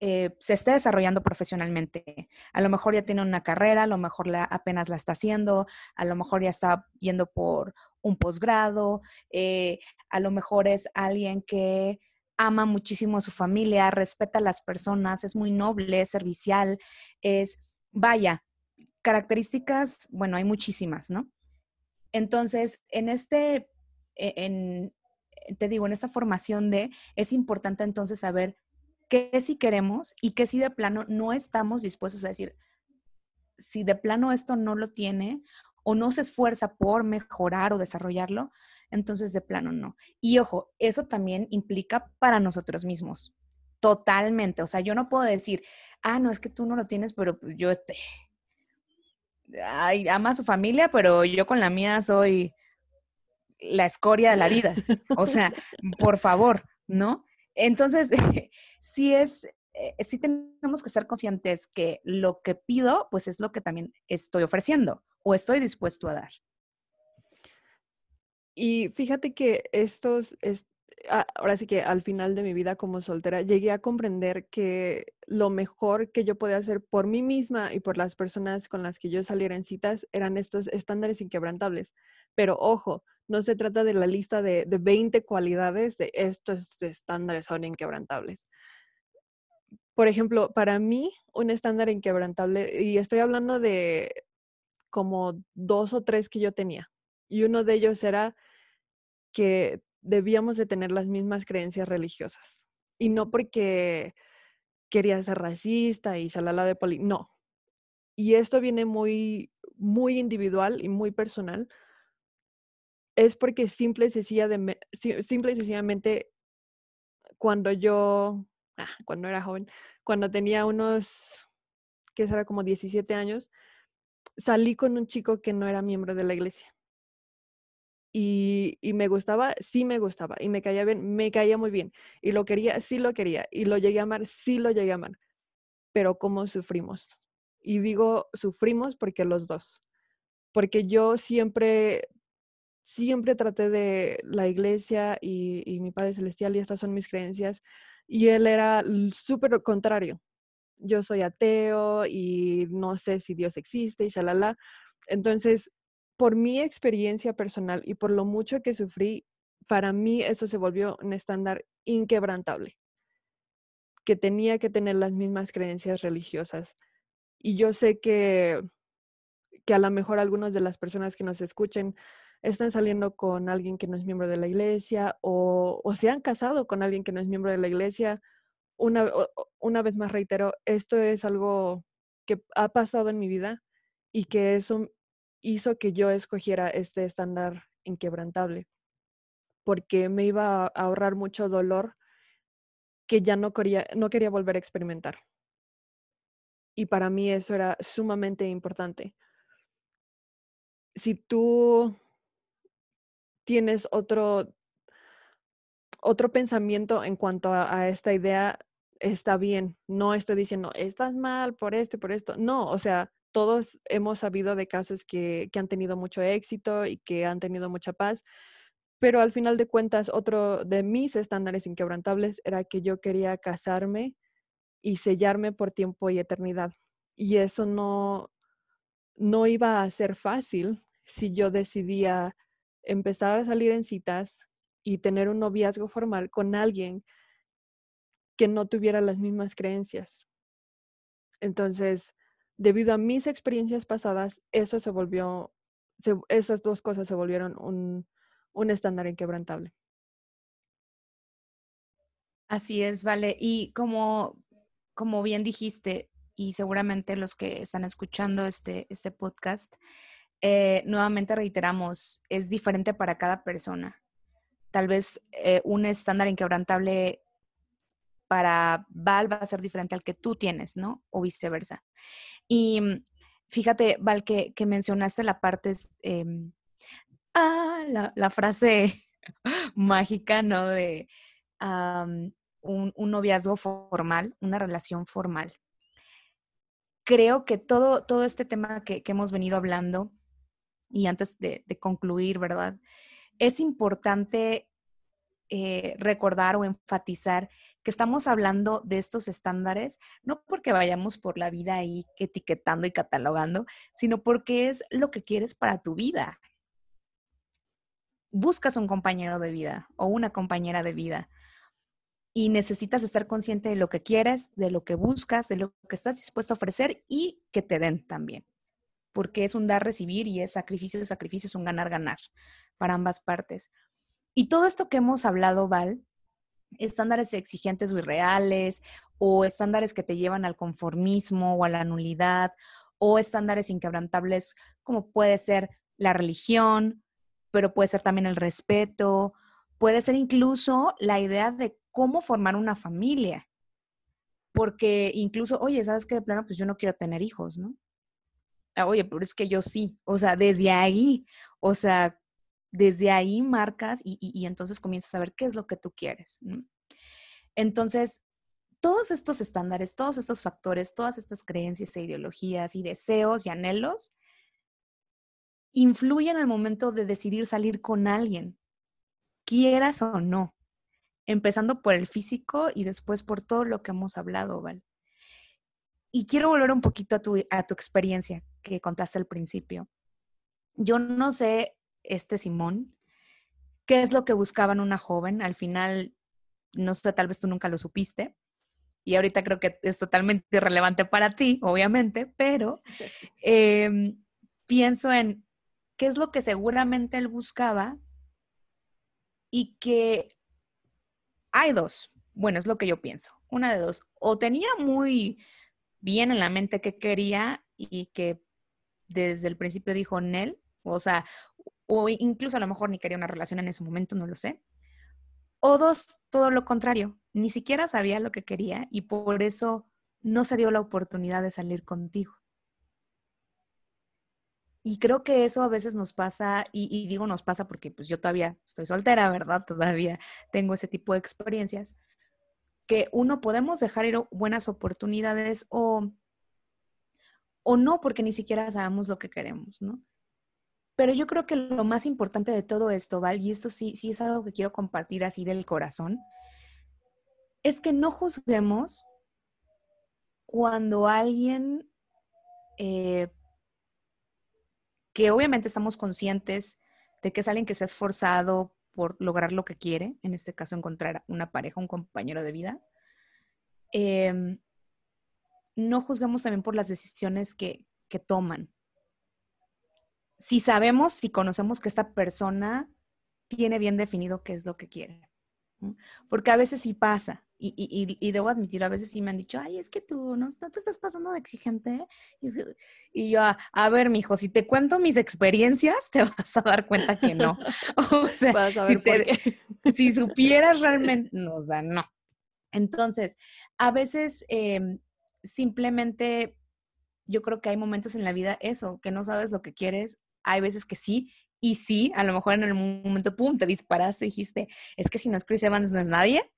eh, se esté desarrollando profesionalmente. A lo mejor ya tiene una carrera, a lo mejor la, apenas la está haciendo, a lo mejor ya está yendo por un posgrado, eh, a lo mejor es alguien que ama muchísimo a su familia, respeta a las personas, es muy noble, es servicial, es, vaya, características, bueno, hay muchísimas, ¿no? Entonces, en este, e, en, te digo, en esta formación de, es importante entonces saber qué sí queremos y qué sí de plano no estamos dispuestos a decir, si de plano esto no lo tiene o no se esfuerza por mejorar o desarrollarlo, entonces de plano no. Y ojo, eso también implica para nosotros mismos. Totalmente. O sea, yo no puedo decir, ah, no, es que tú no lo tienes, pero pues yo este. Ama a su familia, pero yo con la mía soy la escoria de la vida. O sea, por favor, ¿no? Entonces, sí es, eh, sí tenemos que ser conscientes que lo que pido, pues es lo que también estoy ofreciendo o estoy dispuesto a dar. Y fíjate que estos, ahora sí que al final de mi vida como soltera, llegué a comprender que lo mejor que yo podía hacer por mí misma y por las personas con las que yo saliera en citas eran estos estándares inquebrantables. Pero ojo, no se trata de la lista de, de 20 cualidades de estos estándares son inquebrantables. Por ejemplo, para mí, un estándar inquebrantable, y estoy hablando de como dos o tres que yo tenía, y uno de ellos era que debíamos de tener las mismas creencias religiosas. Y no porque quería ser racista y shalala de poli, no. Y esto viene muy, muy individual y muy personal, es porque simple y, simple y sencillamente cuando yo, ah, cuando era joven, cuando tenía unos, que será como 17 años, salí con un chico que no era miembro de la iglesia. Y, me gustaba, sí me gustaba, y me caía bien, me caía muy bien, y lo quería, sí lo quería, y lo llegué a amar, sí lo llegué a amar, pero ¿cómo sufrimos? Y digo sufrimos porque los dos, porque yo siempre, siempre traté de la iglesia y, y mi Padre Celestial, y estas son mis creencias, y él era súper contrario. Yo soy ateo y no sé si Dios existe y shalala. Entonces, por mi experiencia personal y por lo mucho que sufrí, para mí eso se volvió un estándar inquebrantable, que tenía que tener las mismas creencias religiosas. Y yo sé que, que a lo mejor algunas de las personas que nos escuchen están saliendo con alguien que no es miembro de la iglesia o, o se han casado con alguien que no es miembro de la iglesia. Una, una vez más reitero, esto es algo que ha pasado en mi vida y que eso hizo que yo escogiera este estándar inquebrantable, porque me iba a ahorrar mucho dolor que ya no quería, no quería volver a experimentar. Y para mí eso era sumamente importante. Si tú tienes otro, otro pensamiento en cuanto a, a esta idea, está bien. No estoy diciendo, estás mal por esto, por esto. No, o sea, todos hemos sabido de casos que, han tenido mucho éxito y que han tenido mucha paz, pero al final de cuentas, otro de mis estándares inquebrantables era que yo quería casarme y sellarme por tiempo y eternidad. Y eso no, no iba a ser fácil si yo decidía empezar a salir en citas y tener un noviazgo formal con alguien que no tuviera las mismas creencias. Entonces, debido a mis experiencias pasadas, eso se volvió, esas dos cosas se volvieron un, estándar inquebrantable. Así es, vale. Y como, como bien dijiste, y seguramente los que están escuchando este, este podcast, eh, nuevamente reiteramos, es diferente para cada persona. Tal vez eh, un estándar inquebrantable para Val va a ser diferente al que tú tienes, ¿no? O viceversa. Y mm, fíjate, Val, que, mencionaste la parte, em, ah, la, frase mágica, ¿no? De un, noviazgo formal, una relación formal. Creo que todo, todo este tema que, hemos venido hablando, y antes de, concluir, ¿verdad? Es importante eh, recordar o enfatizar que estamos hablando de estos estándares, no porque vayamos por la vida ahí etiquetando y catalogando, sino porque es lo que quieres para tu vida. Buscas un compañero de vida o una compañera de vida y necesitas estar consciente de lo que quieres, de lo que buscas, de lo que estás dispuesto a ofrecer y que te den también. Porque es un dar, recibir y es sacrificio, sacrificio, es un ganar, ganar para ambas partes. Y todo esto que hemos hablado, Val, estándares exigentes o irreales, o estándares que te llevan al conformismo o a la nulidad, o estándares inquebrantables como puede ser la religión, pero puede ser también el respeto, puede ser incluso la idea de cómo formar una familia. Porque incluso, oye, ¿sabes qué? De plano, pues yo no quiero tener hijos, ¿no? Ah, oye, pero es que yo sí. O sea, desde ahí, o sea, desde ahí marcas y, entonces comienzas a ver qué es lo que tú quieres. Entonces, todos estos estándares, todos estos factores, todas estas creencias e ideologías y deseos y anhelos influyen al momento de decidir salir con alguien, quieras o no, empezando por el físico y después por todo lo que hemos hablado, Val. Y quiero volver un poquito a tu, a tu experiencia que contaste al principio. Yo no sé este Simón, qué es lo que buscaban una joven. Al final, no sé, tal vez tú nunca lo supiste. Y ahorita creo que es totalmente irrelevante para ti, obviamente, pero em, pienso en qué es lo que seguramente él buscaba y que hay dos. Bueno, es lo que yo pienso. Una de dos. O tenía muy bien en la mente qué quería y que desde el principio dijo Nel, o sea, o incluso a lo mejor ni quería una relación en ese momento, no lo sé. O dos, todo lo contrario, ni siquiera sabía lo que quería y por eso no se dio la oportunidad de salir contigo. Y creo que eso a veces nos pasa, y, digo nos pasa porque pues yo todavía estoy soltera, ¿verdad? Todavía tengo ese tipo de experiencias, que uno podemos dejar ir buenas oportunidades o, o no porque ni siquiera sabemos lo que queremos, ¿no? Pero yo creo que lo más importante de todo esto, Val, y esto sí, sí es algo que quiero compartir así del corazón, es que no juzguemos cuando alguien eh, que obviamente estamos conscientes de que es alguien que se ha esforzado por lograr lo que quiere, en este caso encontrar una pareja, un compañero de vida, em, no juzgamos también por las decisiones que, que toman. Si sabemos, si conocemos que esta persona tiene bien definido qué es lo que quiere. Porque a veces sí pasa, y, debo admitir, a veces sí me han dicho, ay, es que tú no, te estás pasando de exigente. Y, yo, a, ver, mijo, si te cuento mis experiencias, te vas a dar cuenta que no. O sea, si, supieras realmente, no, o sea, no. Entonces, a veces em, simplemente yo creo que hay momentos en la vida, eso, que no sabes lo que quieres. Hay veces que sí, y sí, a lo mejor en el momento, pum, te disparaste dijiste, es que si no es Chris Evans, no es nadie.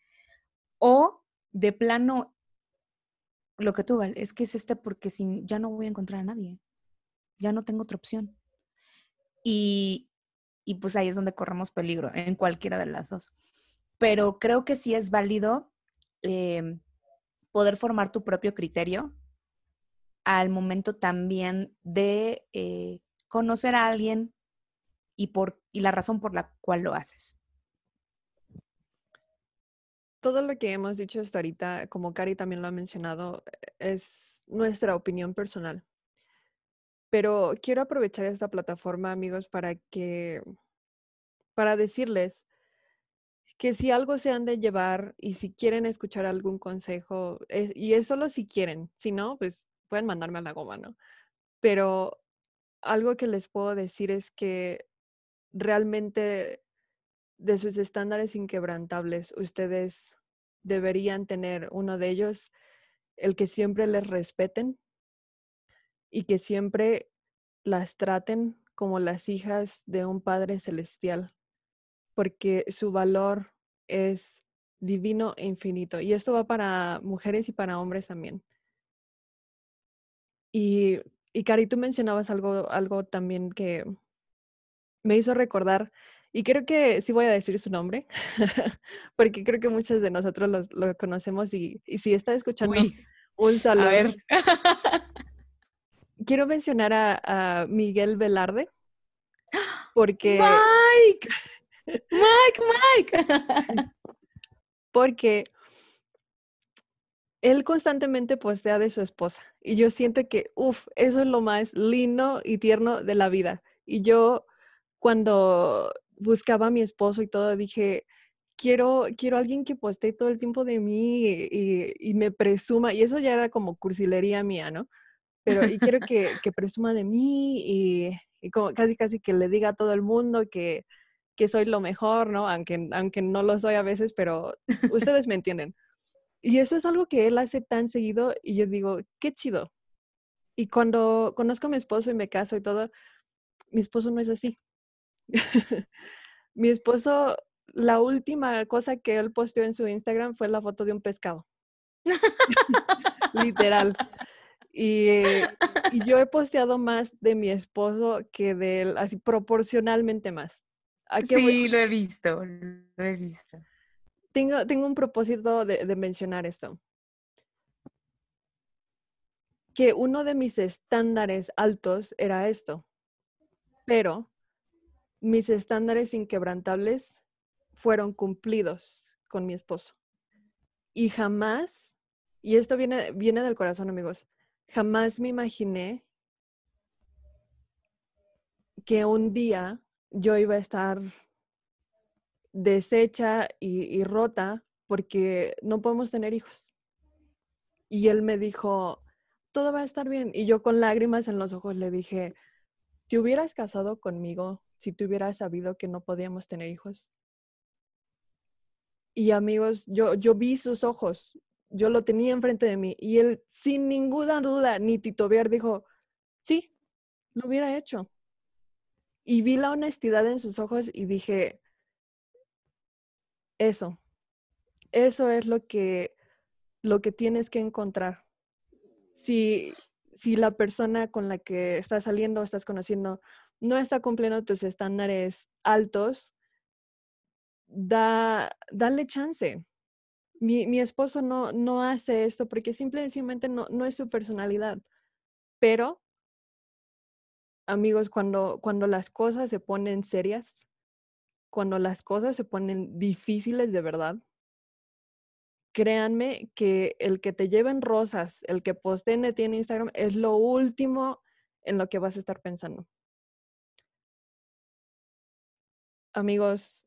O de plano, lo que tú, Val, es que es este porque sin, ya no voy a encontrar a nadie. Ya no tengo otra opción. Y, y pues ahí es donde corremos peligro, en cualquiera de las dos. Pero creo que sí es válido em, poder formar tu propio criterio al momento también de eh, conocer a alguien y, por, y la razón por la cual lo haces todo lo que hemos dicho hasta ahorita, como Cari también lo ha mencionado, es nuestra opinión personal. Pero quiero aprovechar esta plataforma, amigos, para que, para decirles que si algo se han de llevar y si quieren escuchar algún consejo, y es solo si quieren, si no, pues pueden mandarme a la goma, ¿no? Pero algo que les puedo decir es que realmente de sus estándares inquebrantables, ustedes deberían tener uno de ellos, el que siempre les respeten y que siempre las traten como las hijas de un Padre Celestial, porque su valor es divino e infinito. Y esto va para mujeres y para hombres también. Y, y Cari, tú mencionabas algo, algo también que me hizo recordar y creo que sí voy a decir su nombre, porque creo que muchos de nosotros lo, conocemos y, si está escuchando un saludo. A ver. Quiero mencionar a, Miguel Velarde, porque... Mike, Mike, Mike. porque él constantemente postea de su esposa y yo siento que, uff, eso es lo más lindo y tierno de la vida. Y yo cuando buscaba a mi esposo y todo, dije, quiero, quiero alguien que postee todo el tiempo de mí y, me presuma, y eso ya era como cursilería mía, ¿no? Pero y quiero que, que presuma de mí y, como casi casi que le diga a todo el mundo que, que soy lo mejor, ¿no? Aunque, aunque no lo soy a veces, pero ustedes me entienden. Y eso es algo que él hace tan seguido y yo digo, qué chido. Y cuando conozco a mi esposo y me caso y todo, mi esposo no es así. Mi esposo, la última cosa que él posteó en su Instagram fue la foto de un pescado. Literal. Y, yo he posteado más de mi esposo que de él, así proporcionalmente más. sí, lo he visto, lo he visto. Tengo, un propósito de, de mencionar esto. Que uno de mis estándares altos era esto. Pero mis estándares inquebrantables fueron cumplidos con mi esposo. Y jamás, y esto viene, viene del corazón, amigos, jamás me imaginé que un día yo iba a estar deshecha y, rota porque no podemos tener hijos. Y él me dijo, todo va a estar bien. Y yo con lágrimas en los ojos le dije, ¿te hubieras casado conmigo si tú hubieras sabido que no podíamos tener hijos? Y amigos, yo, yo vi sus ojos, yo lo tenía enfrente de mí y él sin ninguna duda ni titubear dijo, sí, lo hubiera hecho. Y vi la honestidad en sus ojos y dije, eso, eso es lo que, lo que tienes que encontrar. Si, si la persona con la que estás saliendo o estás conociendo no está cumpliendo tus estándares altos, da, dale chance. Mi, mi esposo no, no hace esto porque simplemente no, no es su personalidad. Pero amigos, cuando, cuando las cosas se ponen serias, cuando las cosas se ponen difíciles de verdad, créanme que el que te lleven rosas, el que posteen de ti en Instagram, es lo último en lo que vas a estar pensando. Amigos,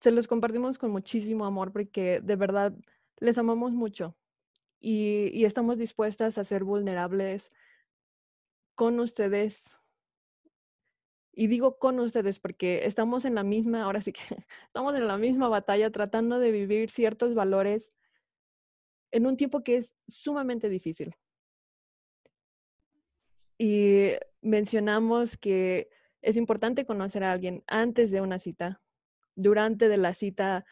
se los compartimos con muchísimo amor porque de verdad les amamos mucho y, y estamos dispuestas a ser vulnerables, con ustedes. Y digo con ustedes porque estamos en la misma, ahora sí que estamos en la misma batalla tratando de vivir ciertos valores en un tiempo que es sumamente difícil. Y mencionamos que es importante conocer a alguien antes de una cita. Durante de la cita,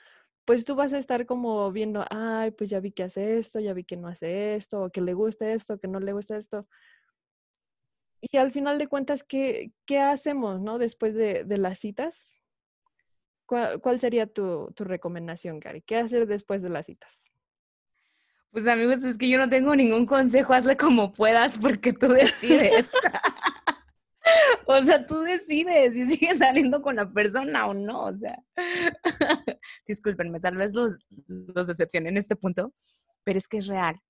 pues tú vas a estar como viendo, ay, pues ya vi que hace esto, ya vi que no hace esto, o que le gusta esto, que no le gusta esto y al final de cuentas, ¿qué, qué hacemos ¿no? después de, de las citas? ¿Cuál, ¿Cuál, sería tu, tu recomendación, Gary? ¿Qué hacer después de las citas? Pues amigos, es que yo no tengo ningún consejo, hazle como puedas porque tú decides. o sea, tú decides si sigues saliendo con la persona o no. O sea, discúlpenme, tal vez los, los decepcioné en este punto, pero es que es real.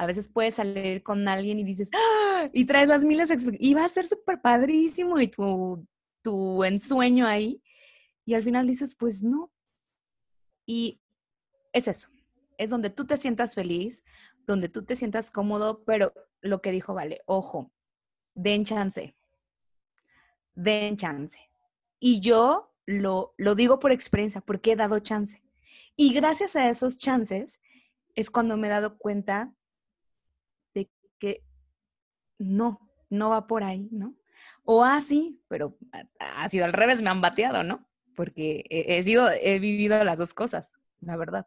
A veces puedes salir con alguien y dices, ¡Ah! y traes las miles y va a ser súper padrísimo y tu, tu ensueño ahí. Y al final dices, pues no. Y es eso, es donde tú te sientas feliz, donde tú te sientas cómodo, pero lo que dijo, vale, ojo, den chance, den chance. Y yo lo, lo digo por experiencia, porque he dado chance. Y gracias a esos chances es cuando me he dado cuenta que no, no va por ahí, ¿no? O así, pero ha sido al revés, me han bateado, ¿no? Porque he, sido, he vivido las dos cosas, la verdad.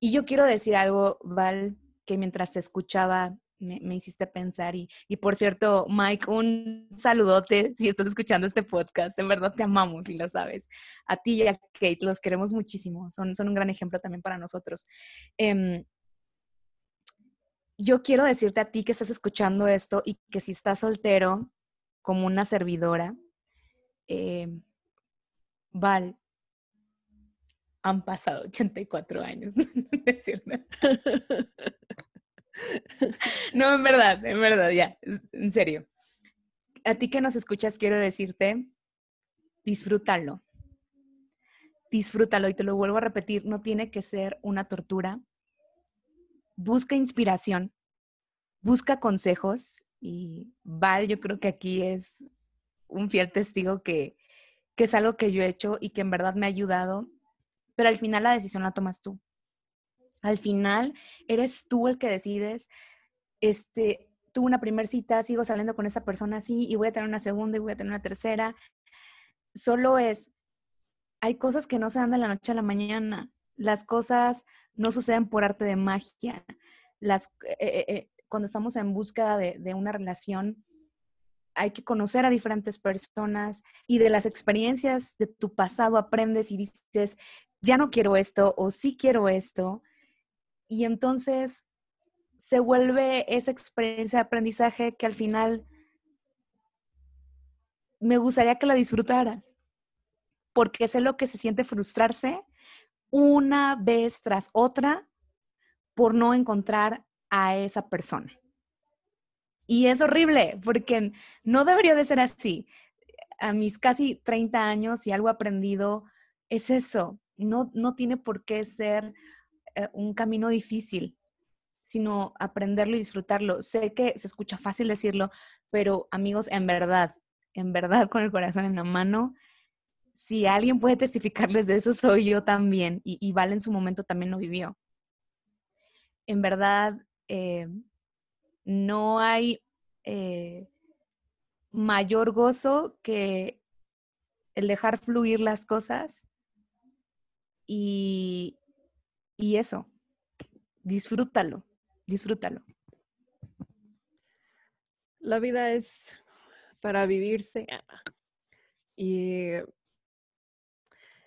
Y yo quiero decir algo, Val, que mientras te escuchaba me, hiciste pensar. Y, y, por cierto, Mike, un saludote si estás escuchando este podcast. En verdad te amamos y lo sabes. A ti y a Kate los queremos muchísimo. Son, son un gran ejemplo también para nosotros. Eh, yo quiero decirte a ti que estás escuchando esto y que si estás soltero como una servidora, eh, Val, han pasado 84 años, es cierto? no, en verdad, en verdad, ya, en serio. A ti que nos escuchas, quiero decirte, disfrútalo. Disfrútalo y te lo vuelvo a repetir, no tiene que ser una tortura, busca inspiración, busca consejos y Val, yo creo que aquí es un fiel testigo que, que es algo que yo he hecho y que en verdad me ha ayudado, pero al final la decisión la tomas tú. Al final eres tú el que decides, este, tuve una primera cita, sigo saliendo con esa persona así y voy a tener una segunda y voy a tener una tercera. Solo es, hay cosas que no se dan de la noche a la mañana. Las cosas no suceden por arte de magia. Las, eh, eh, eh, cuando estamos en búsqueda de, de una relación, hay que conocer a diferentes personas y de las experiencias de tu pasado aprendes y dices, ya no quiero esto o sí quiero esto. Y entonces se vuelve esa experiencia de aprendizaje que al final me gustaría que la disfrutaras, porque sé lo que se siente frustrarse una vez tras otra por no encontrar a esa persona. Y es horrible porque no debería de ser así. A mis casi 30 años y algo aprendido es eso. No, no tiene por qué ser eh, un camino difícil. sino aprenderlo y disfrutarlo. Sé que se escucha fácil decirlo, pero amigos, en verdad, en verdad, con el corazón en la mano, si alguien puede testificarles de eso, soy yo también. Y, Val en su momento también lo vivió. En verdad, eh, no hay eh, mayor gozo que el dejar fluir las cosas y, y eso, disfrútalo disfrútalo. La vida es para vivirse. Y,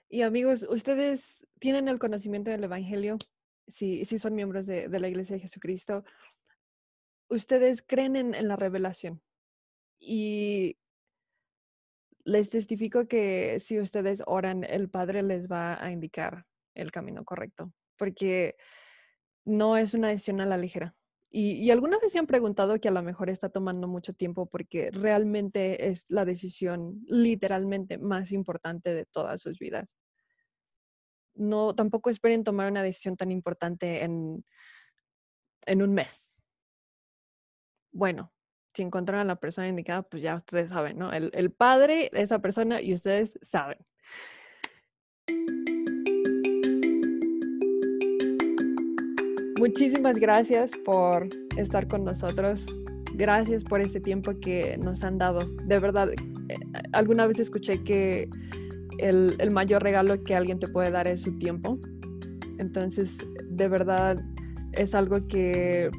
y amigos, ustedes tienen el conocimiento del Evangelio, si, si son miembros de, la Iglesia de Jesucristo, ustedes creen en, en la revelación. Y les testifico que si ustedes oran, el Padre les va a indicar el camino correcto, porque no es una decisión a la ligera. Y, y alguna vez se han preguntado que a lo mejor está tomando mucho tiempo porque realmente es la decisión literalmente más importante de todas sus vidas. No, tampoco esperen tomar una decisión tan importante en, en un mes. Bueno, si encontraron a la persona indicada, pues ya ustedes saben, ¿no? El, el padre, esa persona y ustedes saben. Muchísimas gracias por estar con nosotros. Gracias por este tiempo que nos han dado. De verdad, eh, alguna vez escuché que el, el, mayor regalo que alguien te puede dar es su tiempo. Entonces, de verdad, es algo que,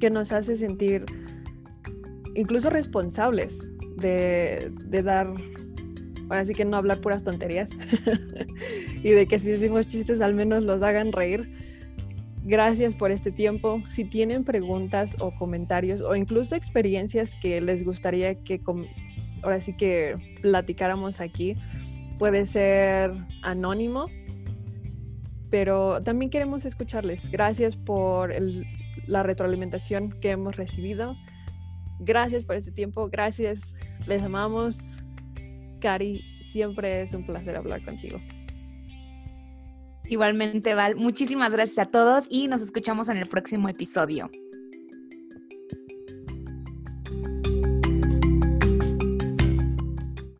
que nos hace sentir incluso responsables de, de dar, ahora sí que no hablar puras tonterías y de que si decimos chistes al menos los hagan reír Gracias por este tiempo. Si tienen preguntas o comentarios o incluso experiencias que les gustaría que ahora sí que platicáramos aquí, puede ser anónimo, pero también queremos escucharles. Gracias por la retroalimentación que hemos recibido. Gracias por este tiempo. Gracias. Les amamos. Cari, siempre es un placer hablar contigo. Igualmente, Val, muchísimas gracias a todos y nos escuchamos en el próximo episodio.